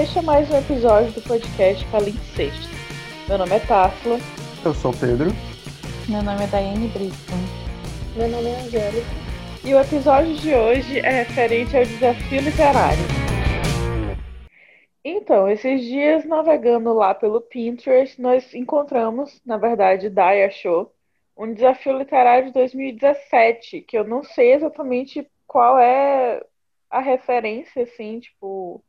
Este é mais um episódio do podcast Palimpsesto. Meu nome é Tássila. Eu sou o Pedro. Meu nome é Daiane Brito. Meu nome é Angélica. E o episódio de hoje é referente ao desafio literário. Então, esses dias navegando lá pelo Pinterest, nós encontramos, na verdade, Dai achou, um desafio literário de 2017, que eu não sei exatamente qual é a referência, assim, tipo,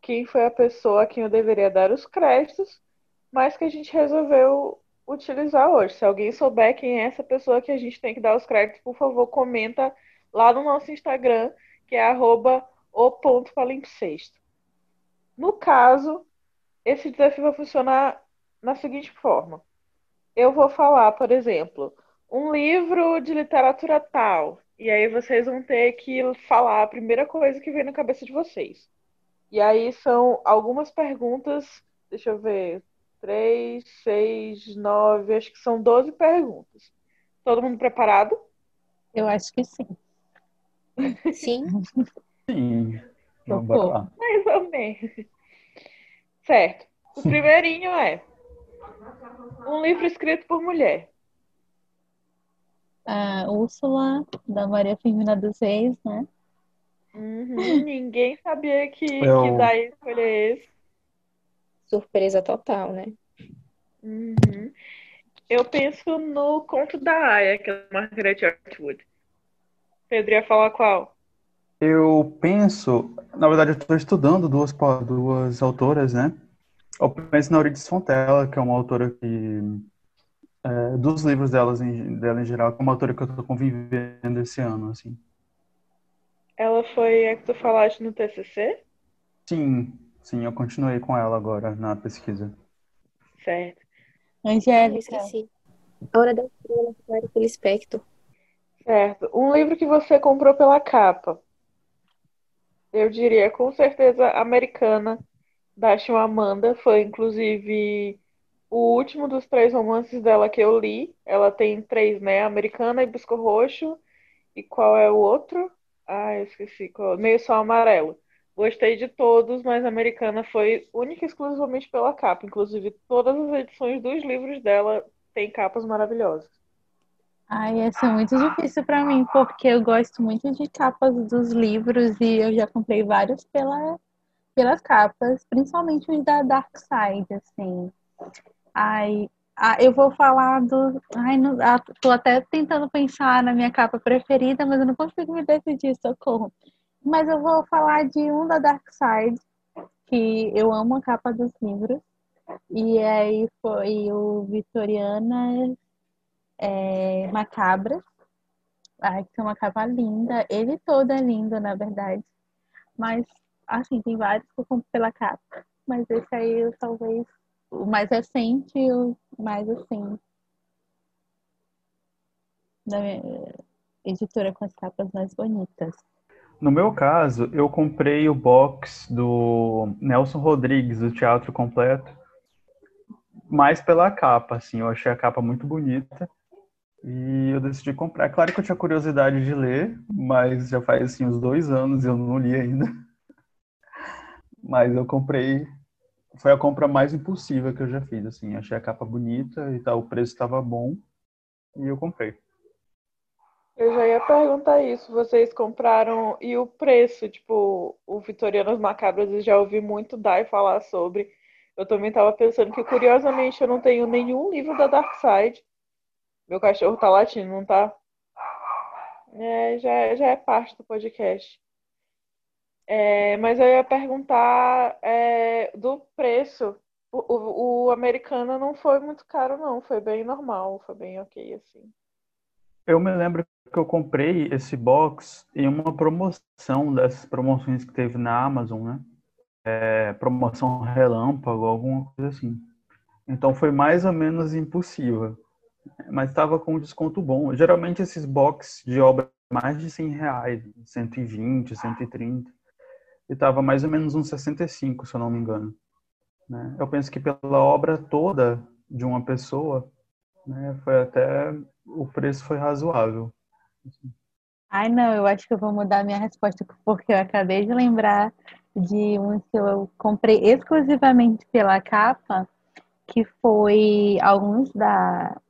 quem foi a pessoa a quem eu deveria dar os créditos, mas que a gente resolveu utilizar hoje. Se alguém souber quem é essa pessoa que a gente tem que dar os créditos, por favor, comenta lá no nosso Instagram, que é arroba o ponto. No caso, esse desafio vai funcionar na seguinte forma. Eu vou falar, por exemplo, um livro de literatura tal, e aí vocês vão ter que falar a primeira coisa que vem na cabeça de vocês. E aí são algumas perguntas, deixa eu ver, três, seis, nove, acho que são doze perguntas. Todo mundo preparado? Eu acho que sim. Sim. Sim. Vamos lá. Mais ou menos. Certo. O primeirinho é um livro escrito por mulher. A Úrsula, da Maria Firmina dos Reis, né? Uhum, ninguém sabia que, Eu- que daí escolher esse. Surpresa total, né? Uhum. Eu penso no Conto da Aya, que é Margaret Atwood. Pedro ia falar qual? Eu penso, na verdade, eu estou estudando duas, duas autoras, né? Eu penso na Euridice Fontella, que é uma autora que, é, dos livros delas em, dela em geral, que é uma autora que eu estou convivendo esse ano, assim. Ela foi a que tu falaste no TCC? Sim, sim, eu continuei com ela agora na pesquisa. Certo. Eu Angélica. esqueci. A Hora da Estrela, Clarice Lispector. Certo. Um livro que você comprou pela capa. Eu diria com certeza americana, da Chimamanda. Foi inclusive o último dos três romances dela que eu li. Ela tem três, né? Americana, Hibisco Roxo. E qual é o outro? Ah, eu esqueci. Meio Sol Amarelo. Gostei de todos, mas Americana foi única e exclusivamente pela capa. Inclusive, todas as edições dos livros dela têm capas maravilhosas. Ai, essa é muito difícil pra mim, porque eu gosto muito de capas dos livros e eu já comprei vários pela, pelas capas, principalmente os da Dark Side, assim. Ai, ah, eu vou falar do. Ai, não, ah, tô até tentando pensar na minha capa preferida, mas eu não consigo me decidir, socorro. Mas eu vou falar de um da Dark Side, que eu amo a capa dos livros. E aí foi o Vitoriana é, Macabras. Ai, que é uma capa linda. Ele todo é lindo, na verdade. Mas, assim, tem vários que eu compro pela capa. Mas esse aí, eu, talvez, o mais recente e o mais, assim, da editora com as capas mais bonitas. No meu caso, eu comprei o box do Nelson Rodrigues, do Teatro Completo, mais pela capa, assim, eu achei a capa muito bonita e eu decidi comprar. Claro que eu tinha curiosidade de ler, mas já faz, assim, uns dois anos e eu não li ainda. Mas eu comprei, foi a compra mais impulsiva que eu já fiz, assim, achei a capa bonita e tal, o preço estava bom e eu comprei. Eu já ia perguntar isso. Vocês compraram e o preço? Tipo, o Vitorianas Macabras eu já ouvi muito Dai falar sobre. Eu também tava pensando que, curiosamente, eu não tenho nenhum livro da Dark Side. Meu cachorro tá latindo, não tá? É, já, já é parte do podcast. É, mas eu ia perguntar é, do preço. O, o, o americano não foi muito caro, não. Foi bem normal, foi bem ok, assim. Eu me lembro que eu comprei esse box em uma promoção dessas promoções que teve na Amazon, né? É, promoção relâmpago, alguma coisa assim. Então foi mais ou menos impossível. Mas estava com um desconto bom. Geralmente esses box de obra mais de 100 reais, 120, 130. E estava mais ou menos uns 65, se eu não me engano. Né? Eu penso que pela obra toda de uma pessoa, né, foi até o preço foi razoável. Ai, não, eu acho que eu vou mudar minha resposta, porque eu acabei de lembrar de um que eu comprei exclusivamente pela capa, que foi alguns da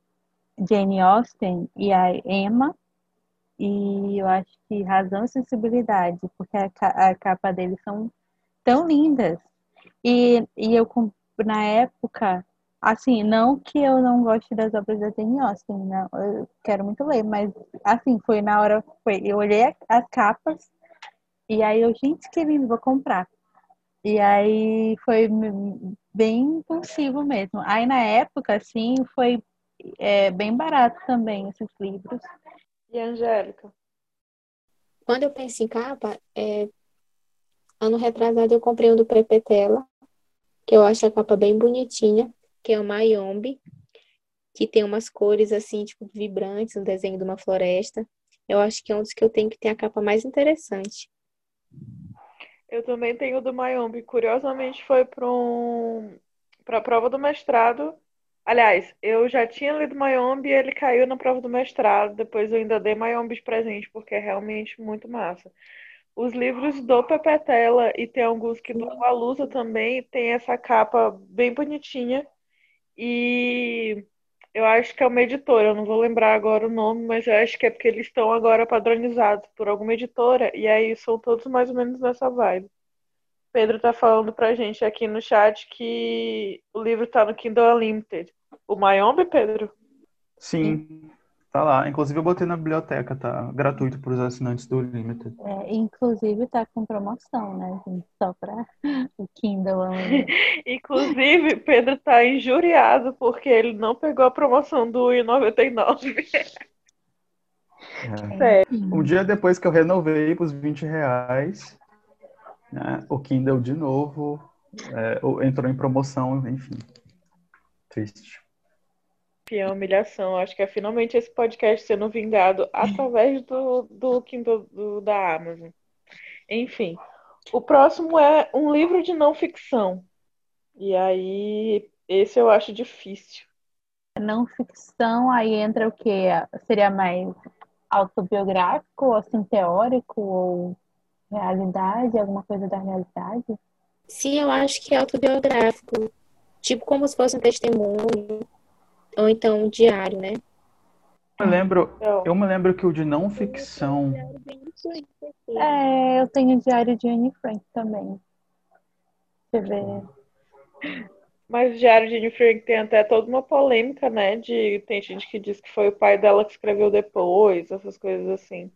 Jane Austen e a Emma, e eu acho que Razão e Sensibilidade, porque a, a capa deles são tão lindas. E, e eu, na época, assim, não que eu não goste das obras da Jane Austen, não, eu quero muito ler, mas, assim, foi na hora, foi, eu olhei as capas, e aí eu, gente, que lindo, vou comprar. E aí foi bem impulsivo mesmo. Aí na época, assim, foi é, bem barato também esses livros. E Angélica? Quando eu penso em capa, é... ano retrasado eu comprei um do Prepetela, que eu acho a capa bem bonitinha, que é o Mayombe, que tem umas cores assim, tipo, vibrantes, um desenho de uma floresta. Eu acho que é um dos que eu tenho que ter a capa mais interessante. Eu também tenho o do Mayombe. Curiosamente, foi para um... a prova do mestrado. Aliás, eu já tinha lido Mayombe e ele caiu na prova do mestrado. Depois eu ainda dei Mayombe de presente, porque é realmente muito massa. Os livros do Pepetela e tem alguns que do Alusa também tem essa capa bem bonitinha. E eu acho que é uma editora, eu não vou lembrar agora o nome, mas eu acho que é porque eles estão agora padronizados por alguma editora, e aí são todos mais ou menos nessa vibe. Pedro tá falando pra gente aqui no chat que o livro tá no Kindle Unlimited. O Mayombe, Pedro? Sim, tá lá. Inclusive eu botei na biblioteca, tá gratuito para os assinantes do Unlimited. É, inclusive tá com promoção, né, gente? Só para o Kindle Unlimited. inclusive, Pedro tá injuriado porque ele não pegou a promoção do R$1,99. É. Um dia depois que eu renovei para os 20 reais, né, o Kindle de novo é, entrou em promoção, enfim. Triste. Que humilhação. Acho que é finalmente esse podcast sendo vingado através do, do Kindle do, da Amazon. Enfim. O próximo é um livro de não ficção. E aí, esse eu acho difícil. Não ficção, aí entra o quê? Seria mais autobiográfico, assim, teórico, ou realidade, alguma coisa da realidade? Sim, eu acho que é autobiográfico. Tipo como se fosse um testemunho. Ou então um diário, né? Eu me lembro, eu me lembro que o de não ficção. É, eu tenho o diário de Anne Frank também. Deixa eu ver. Mas o diário de Anne Frank tem até toda uma polêmica, né? De, tem gente que diz que foi o pai dela que escreveu depois, essas coisas assim.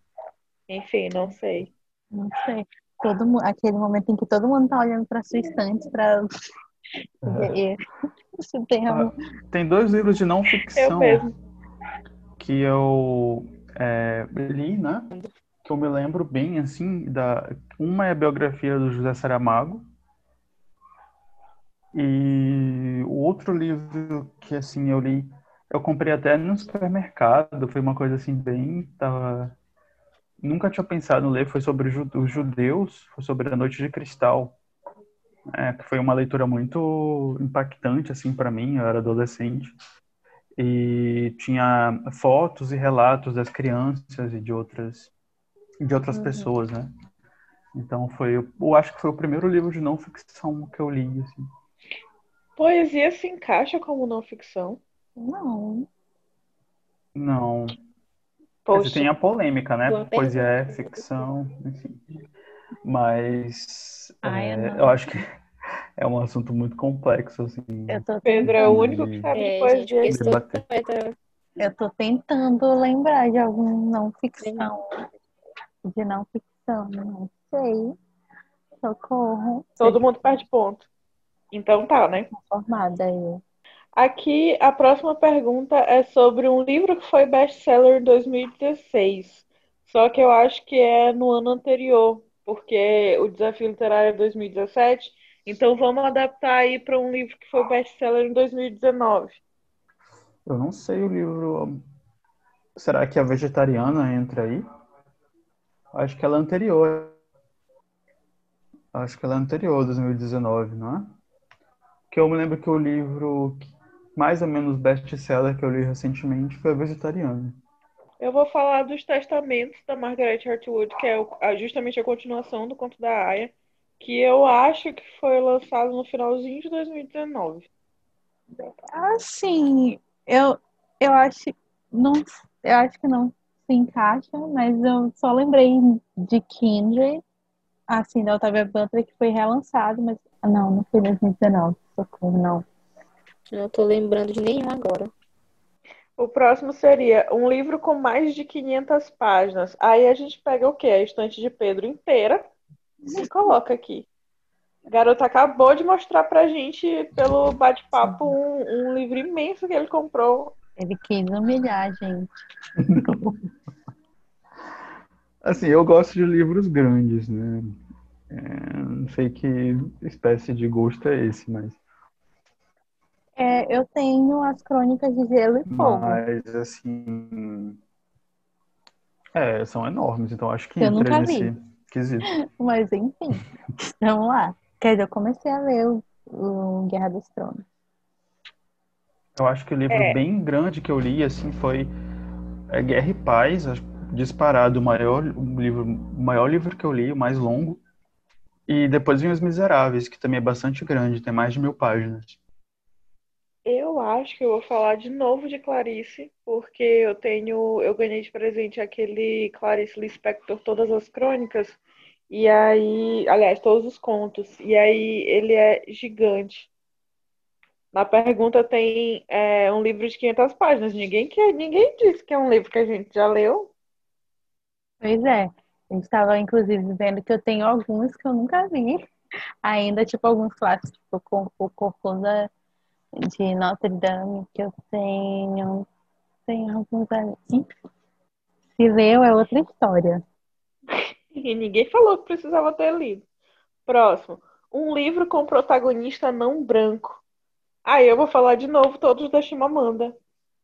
Enfim, não sei. Não sei. Todo, aquele momento em que todo mundo tá olhando para sua estante para ver se tem ah, Tem dois livros de não ficção que eu é, li, né? Que eu me lembro bem, assim, da... Uma é a biografia do José Saramago. E o outro livro que, assim, eu li, eu comprei até no supermercado, foi uma coisa, assim, bem... Tava nunca tinha pensado em ler foi sobre os judeus, foi sobre a Noite de Cristal, é, que foi uma leitura muito impactante assim para mim. Eu era adolescente e tinha fotos e relatos das crianças e de outras de outras uhum. pessoas, né? Então foi, eu acho que foi o primeiro livro de não ficção que eu li. Assim. Poesia se encaixa como não ficção? Não. Não. Poxa. Tem a polêmica, né? Poesia é ficção, enfim. Mas Ai, é, eu, eu, acho que é um assunto muito complexo, assim. Pedro é o único que sabe é, poesia. Gente, eu tô tentando lembrar de algum não ficção. De não ficção, não sei. Socorro. Todo mundo perde ponto. Então tá, né? Formada aí. Aqui, a próxima pergunta é sobre um livro que foi best-seller em 2016. Só que eu acho que é no ano anterior, porque o Desafio Literário é 2017. Então vamos adaptar aí para um livro que foi best-seller em 2019. Eu não sei o livro. Será que a Vegetariana entra aí? Acho que ela é anterior. Acho que ela é anterior, 2019, não é? Que eu me lembro que o livro mais ou menos best-seller que eu li recentemente foi a Vegetariana. Eu vou falar dos Testamentos da Margaret Atwood, que é justamente a continuação do conto da Aya, que eu acho que foi lançado no finalzinho de 2019. Assim, eu, eu acho não, eu acho que não se encaixa, mas eu só lembrei de Kindred, assim, da Octavia Butler, que foi relançado, mas não, não foi 2019, socorro, não. Não tô lembrando de nenhum agora. O próximo seria um livro com mais de 500 páginas. Aí a gente pega o quê? A estante de Pedro inteira e coloca aqui. A garota acabou de mostrar pra gente, pelo bate-papo, um, um livro imenso que ele comprou. Ele quis humilhar a gente. Assim, eu gosto de livros grandes, né? É, não sei que espécie de gosto é esse, mas. É, eu tenho as crônicas de Gelo e Fogo. Mas, assim. É, são enormes, então acho que Eu entra nunca nesse vi. quesito. Mas enfim, vamos lá. Quer dizer, eu comecei a ler o, o Guerra dos Tronos. Eu acho que o livro É. bem grande que eu li, assim, foi é, Guerra e Paz, disparado o maior, o livro, o maior livro que eu li, o mais longo. E depois vem Os Miseráveis, que também é bastante grande, tem mais de mil páginas. Eu acho que eu vou falar de novo de Clarice, porque eu tenho, eu ganhei de presente aquele Clarice Lispector, todas as crônicas, e aí, aliás, todos os contos, e aí ele é gigante. Na pergunta tem é, um livro de 500 páginas. Ninguém que, ninguém disse que é um livro que a gente já leu. Pois é, eu estava inclusive vendo que eu tenho alguns que eu nunca vi. Ainda, tipo, alguns clássicos, tipo o Corcunda de Notre Dame, que eu tenho. Tem alguns ali. Se leu é outra história. E ninguém falou que precisava ter lido. Próximo. Um livro com protagonista não branco. Aí eu vou falar de novo todos da Chimamanda.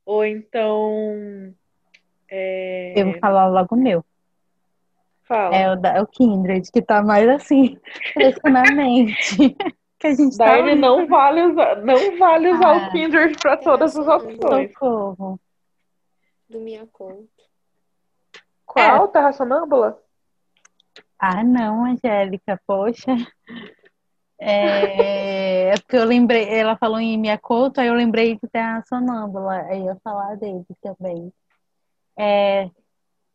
Ou então. é, Eu vou falar logo o meu. Fala. É o, da, é o Kindred, que tá mais assim, fresco na mente. Que a gente tá não vale usar, não vale usar Ah. o Kindred para todas as opções. Socorro. Do Miyakoto. Qual? Terra Sonâmbula? Ah, não, Angélica, poxa. É, é porque eu lembrei, ela falou em Miyakoto, aí eu lembrei de Terra Sonâmbula, aí eu ia falar dele também. É,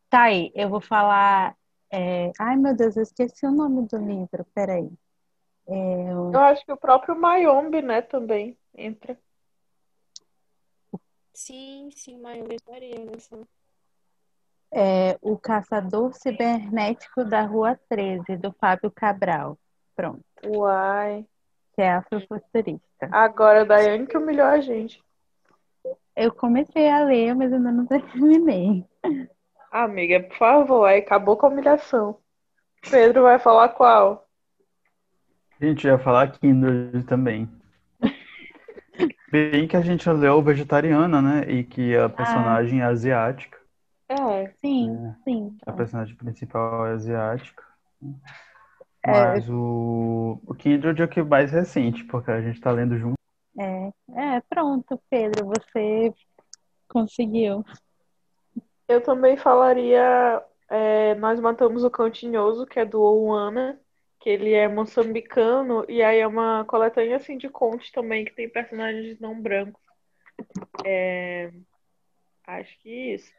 tá aí, eu vou falar. é, ai, meu Deus, eu esqueci o nome do livro, peraí. É, Eu acho que o próprio Mayombe, né, também entra. Sim, sim, Maio estaria nessa. é, o Caçador Cibernético da Rua 13, do Fábio Cabral. Pronto, Uai. que é afrofuturista. Agora a Daiane que humilhou a gente. Eu comecei a ler, mas ainda não terminei. Amiga, por favor, aí acabou com a humilhação. Pedro vai falar qual? A gente ia falar Kindred também. Bem que a gente leu Vegetariana, né? E que a personagem é asiática. É, Sim, É. sim. A personagem principal é asiática. É. Mas o, o Kindred é o que mais recente, porque a gente tá lendo junto. É, é, pronto, Pedro, você conseguiu. eu também falaria é, Nós Matamos o Cão Tinhoso, que é do Ouana, que ele é moçambicano, e aí é uma coletânea assim de contos também, que tem personagens não brancos. É, acho que isso.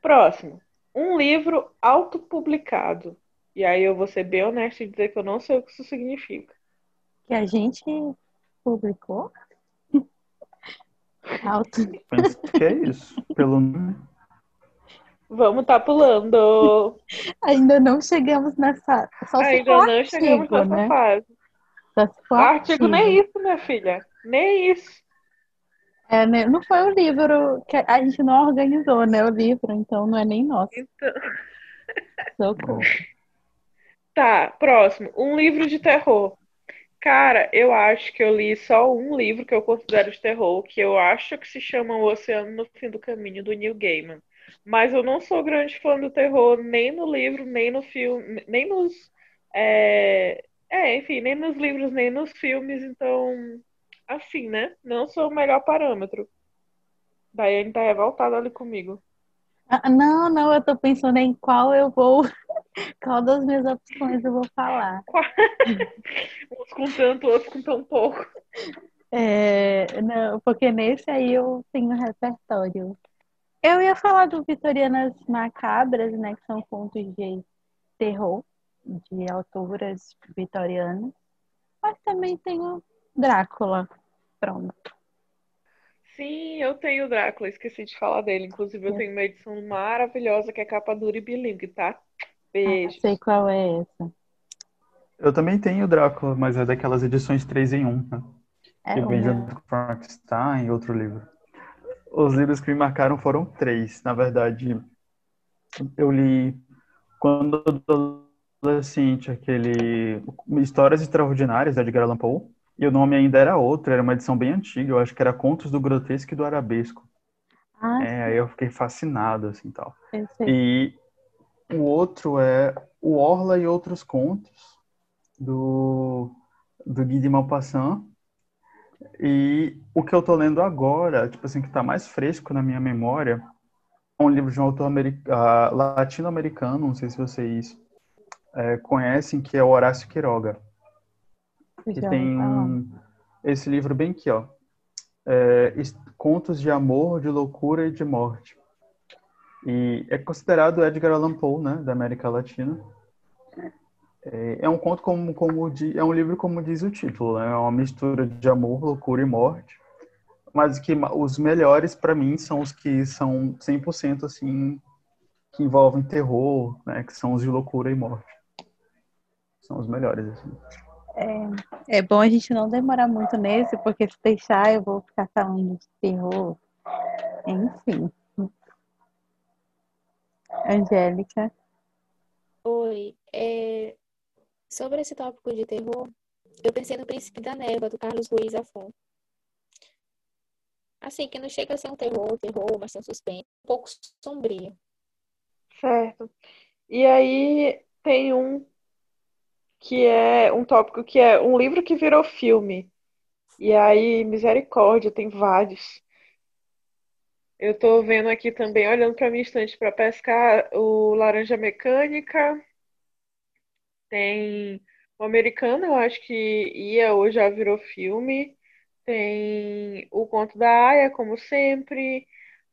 Próximo. Um livro autopublicado. E aí eu vou ser bem honesta e dizer que eu não sei o que isso significa. Que a gente publicou? Auto. Penso que é isso, pelo nome. Vamos tá pulando. Ainda não chegamos nessa. Só Ainda não chegamos artigo, nessa né? fase. Só se for Artigo nem isso, minha filha. Nem isso. É, né? Não foi o livro que a gente não organizou, né? O livro, então não é nem nosso. Então, Socorro. tá, próximo. Um livro de terror. Cara, eu acho que eu li só um livro que eu considero de terror, que eu acho que se chama O Oceano no Fim do Caminho, do Neil Gaiman. Mas eu não sou grande fã do terror, nem no livro, nem no filme, nem nos. É, é, enfim, nem nos livros, nem nos filmes, então. Assim, né? Não sou o melhor parâmetro. Daiane tá revoltada ali comigo. Ah, não, não, eu tô pensando em qual eu vou Qual das minhas opções eu vou falar? Uns com tanto, outros com tão pouco. É, não, porque nesse aí eu tenho repertório. Eu ia falar do Vitorianas Macabras, né? Que são contos de terror, de autoras vitorianas. Mas também tenho Drácula. Pronto. Sim, eu tenho Drácula, esqueci de falar dele. Inclusive, eu tenho uma edição maravilhosa que é capa dura e bilingue, tá? Beijo. Ah, sei qual é essa. Eu também tenho Drácula, mas é daquelas edições 3 em 1, né? É que vem junto com Frankenstein e outro livro. Os livros que me marcaram foram três. Na verdade, eu li quando adolescente aquele Histórias Extraordinárias de Edgar Allan Poe. E o nome ainda era outro, era uma edição bem antiga. Eu acho que era Contos do Grotesco e do Arabesco. Ah, É, aí eu fiquei fascinado, assim, tal. E o outro é O Orla e Outros Contos, do, do Guy de Maupassant. E o que eu tô lendo agora, tipo assim, que tá mais fresco na minha memória, é um livro de um autor ah, latino-americano, não sei se vocês eh, conhecem, que é o Horácio Quiroga. Que tem um, esse livro bem aqui, ó. É, Contos de Amor, de Loucura e de Morte. E é considerado Edgar Allan Poe, né, da América Latina. É, é um conto como, como é um livro como diz o título, né? É uma mistura de amor, loucura e morte. Mas que os melhores para mim são os que são 100% assim que envolvem terror, né, que são os de loucura e morte. São os melhores assim. É bom a gente não demorar muito nesse, porque se deixar eu vou ficar falando de terror. Enfim. Angélica. Oi, é, sobre esse tópico de terror, eu pensei no Príncipe da Névoa, do Carlos Ruiz Zafón. Assim, que não chega a ser um terror, terror, mas tem um suspense, um pouco sombrio. Certo. E aí tem um que é um tópico que é um livro que virou filme. E aí, misericórdia, tem vários. Eu tô vendo aqui também, olhando para minha estante para pescar, o Laranja Mecânica. Tem o Americano, eu acho que ia ou já virou filme. Tem o Conto da Aya, como sempre.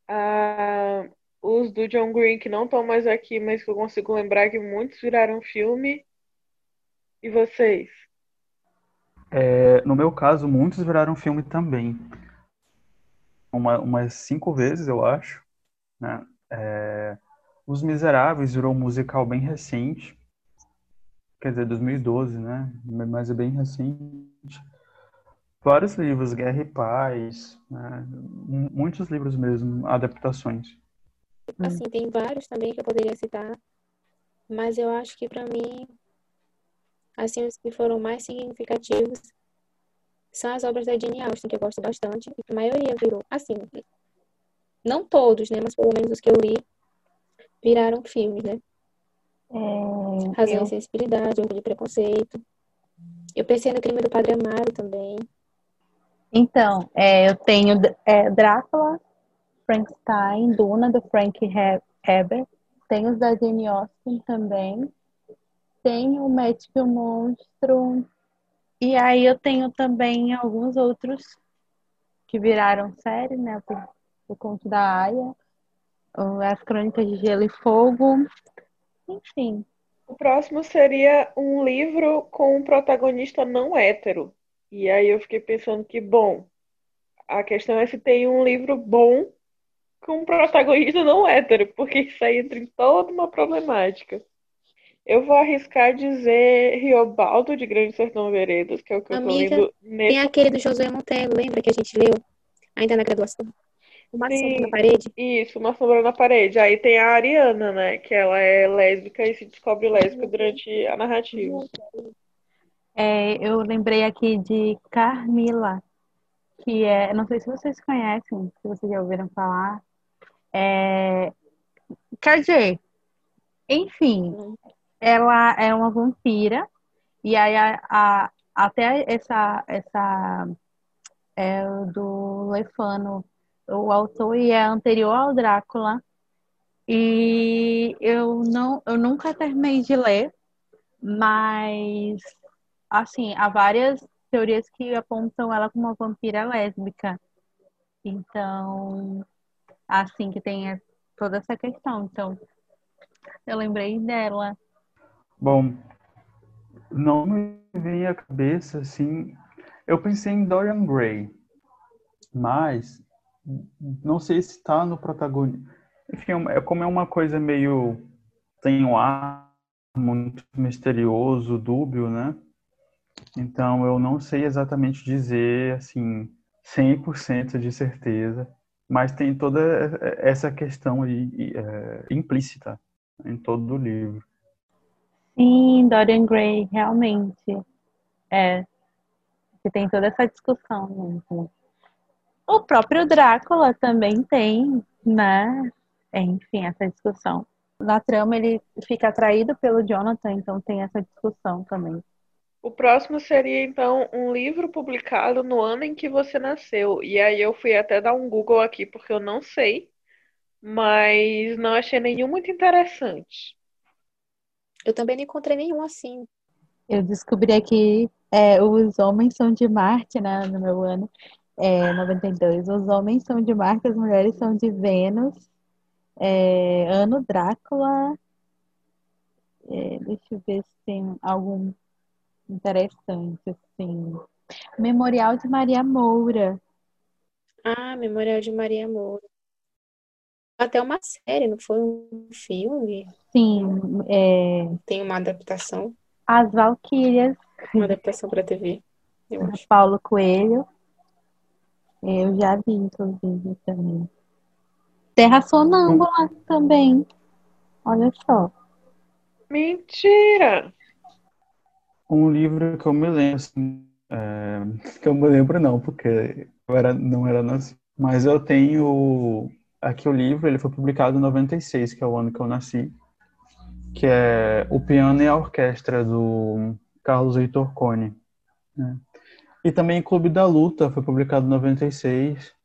Ah, os do John Green, que não estão mais aqui, mas que eu consigo lembrar que muitos viraram filme. E vocês? É, no meu caso, muitos viraram filme também. Uma, umas cinco vezes, eu acho, né? É, Os Miseráveis virou um musical bem recente, quer dizer, 2012, né? Mas é bem recente. Vários livros, Guerra e Paz, né? Muitos livros mesmo, adaptações. Assim, tem vários também que eu poderia citar, mas eu acho que para mim, assim, os que foram mais significativos são as obras da Jane Austen, que eu gosto bastante, e que a maioria virou, assim, não todos, né, mas pelo menos os que eu li viraram filmes, né? É, Razão eu- e Sensibilidade, Orgulho e Preconceito. Eu pensei no Crime do Padre Amaro também. Então, é, eu tenho é, Drácula, Frankenstein, Duna, do Frank He- Herbert. Tenho os da Jane Austen também. Tenho o Médico e o Monstro. E aí eu tenho também alguns outros que viraram série, né? Por conta da Aya. o- As Crônicas de Gelo e Fogo. Enfim. O próximo seria um livro com um protagonista não hétero. E aí eu fiquei pensando que, bom, a questão é se tem um livro bom com um protagonista não hétero, porque isso aí entra em toda uma problemática. Eu vou arriscar dizer Riobaldo de Grande Sertão Veredas, que é o que eu tô Amiga, lendo Tem nesse. aquele do Josué Monteiro, lembra que a gente leu? Ainda na graduação. Uma sombra Sim. na parede. Isso, uma sombra na parede. Aí tem a Ariana, né? Que ela é lésbica e se descobre lésbica durante a narrativa. É, eu lembrei aqui de Carmila, que é, não sei se vocês conhecem, se vocês já ouviram falar. É, quer dizer, enfim, ela é uma vampira e aí a, a- até essa essa é do Lefano, o autor e é anterior ao Drácula. E eu não, eu nunca terminei de ler, mas assim, há várias teorias que apontam ela como uma vampira lésbica. Então, assim que tem toda essa questão. Então, eu lembrei dela. Bom, não me vem à cabeça assim. Eu pensei em Dorian Gray, mas não sei se está no protagonista. Enfim, é, é como é uma coisa meio. tem um ar muito misterioso, dúbio, né? Então eu não sei exatamente dizer assim 100% de certeza, mas tem toda essa questão aí é, implícita em todo o livro. Sim, Dorian Gray, realmente. É. Você tem toda essa discussão mesmo. O próprio Drácula também tem, né? Enfim, essa discussão. Na trama ele fica atraído pelo Jonathan, então tem essa discussão também. O próximo seria então um livro publicado no ano em que você nasceu. E aí eu fui até dar um Google aqui porque eu não sei, mas não achei nenhum muito interessante. Eu também não encontrei nenhum assim. Eu descobri aqui é, os homens são de Marte, né, no meu ano, é, 92. Os homens são de Marte, as mulheres são de Vênus. É, ano Drácula. É, deixa eu ver se tem algum interessante, assim. Memorial de Maria Moura. Ah, Memorial de Maria Moura. Até uma série, não foi um filme? Sim. É... Tem uma adaptação. As Valquírias. Uma adaptação para TV. Paulo Coelho. Eu já vi, inclusive, também. Terra Sonâmbula também. Olha só. Mentira! Um livro que eu me lembro, assim, é, que eu me lembro não, porque eu era, não era nascido. Mas eu tenho aqui o livro, ele foi publicado em 96, que é o ano que eu nasci, que é O Piano e a Orquestra, do Carlos Heitor Cone. Né? E também Clube da Luta, foi publicado em 96.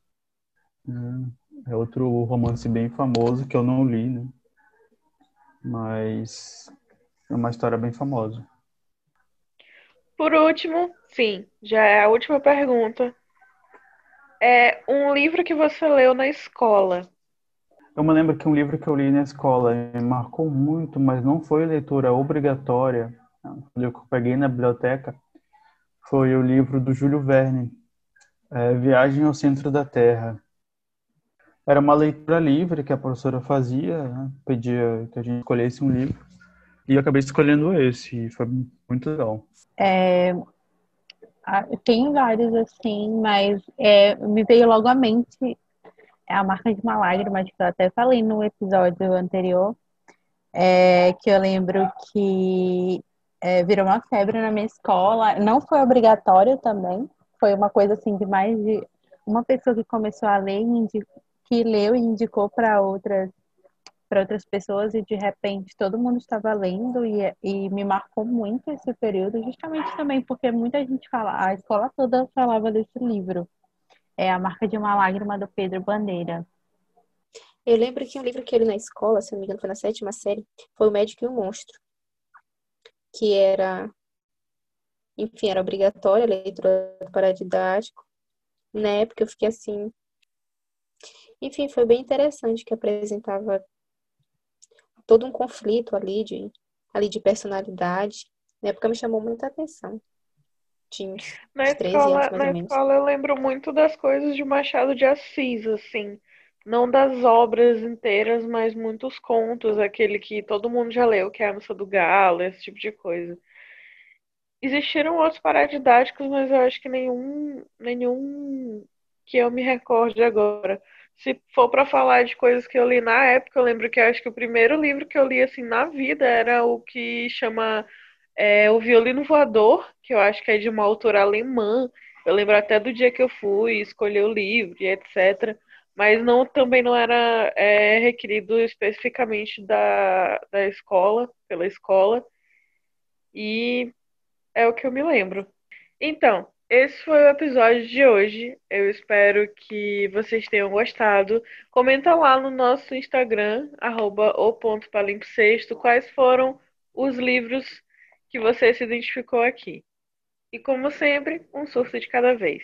Né? É outro romance bem famoso que eu não li, né? Mas é uma história bem famosa. Por último, sim, já é a última pergunta. É um livro que você leu na escola. Eu me lembro que um livro que eu li na escola me marcou muito, mas não foi leitura obrigatória. O livro que eu peguei na biblioteca foi o livro do Júlio Verne, é, Viagem ao Centro da Terra. Era uma leitura livre que a professora fazia, né? pedia que a gente escolhesse um livro. E eu acabei escolhendo esse, e foi muito legal. É, tem vários assim, mas é, me veio logo à mente é a marca de uma lágrima, que eu até falei no episódio anterior, é, que eu lembro que é, virou uma febre na minha escola. Não foi obrigatório também, foi uma coisa assim de mais de uma pessoa que começou a ler, que leu e indicou para outras para outras pessoas e de repente todo mundo estava lendo e, e me marcou muito esse período, justamente também porque muita gente fala, a escola toda falava desse livro. É A Marca de uma Lágrima do Pedro Bandeira. Eu lembro que um livro que eu li na escola, se não me engano, foi na sétima série, foi O Médico e o Monstro. Que era, enfim, era obrigatória a leitura para didático. Na época eu fiquei assim. Enfim, foi bem interessante que apresentava todo um conflito ali de, ali de personalidade. Na época me chamou muita atenção. Tinha na escola, anos, na escola eu lembro muito das coisas de Machado de Assis, assim. Não das obras inteiras, mas muitos contos, aquele que todo mundo já leu, que é a Missa do Galo, esse tipo de coisa. Existiram outros paradidáticos, mas eu acho que nenhum, nenhum que eu me recorde agora se for para falar de coisas que eu li na época, eu lembro que acho que o primeiro livro que eu li assim na vida era o que chama é, O Violino Voador, que eu acho que é de uma autora alemã. Eu lembro até do dia que eu fui escolher o livro e etc. Mas não também não era é, requerido especificamente da, da escola, pela escola. E é o que eu me lembro. Então, esse foi o episódio de hoje. Eu espero que vocês tenham gostado. Comenta lá no nosso Instagram, arroba quais foram os livros que você se identificou aqui. E como sempre, um surto de cada vez.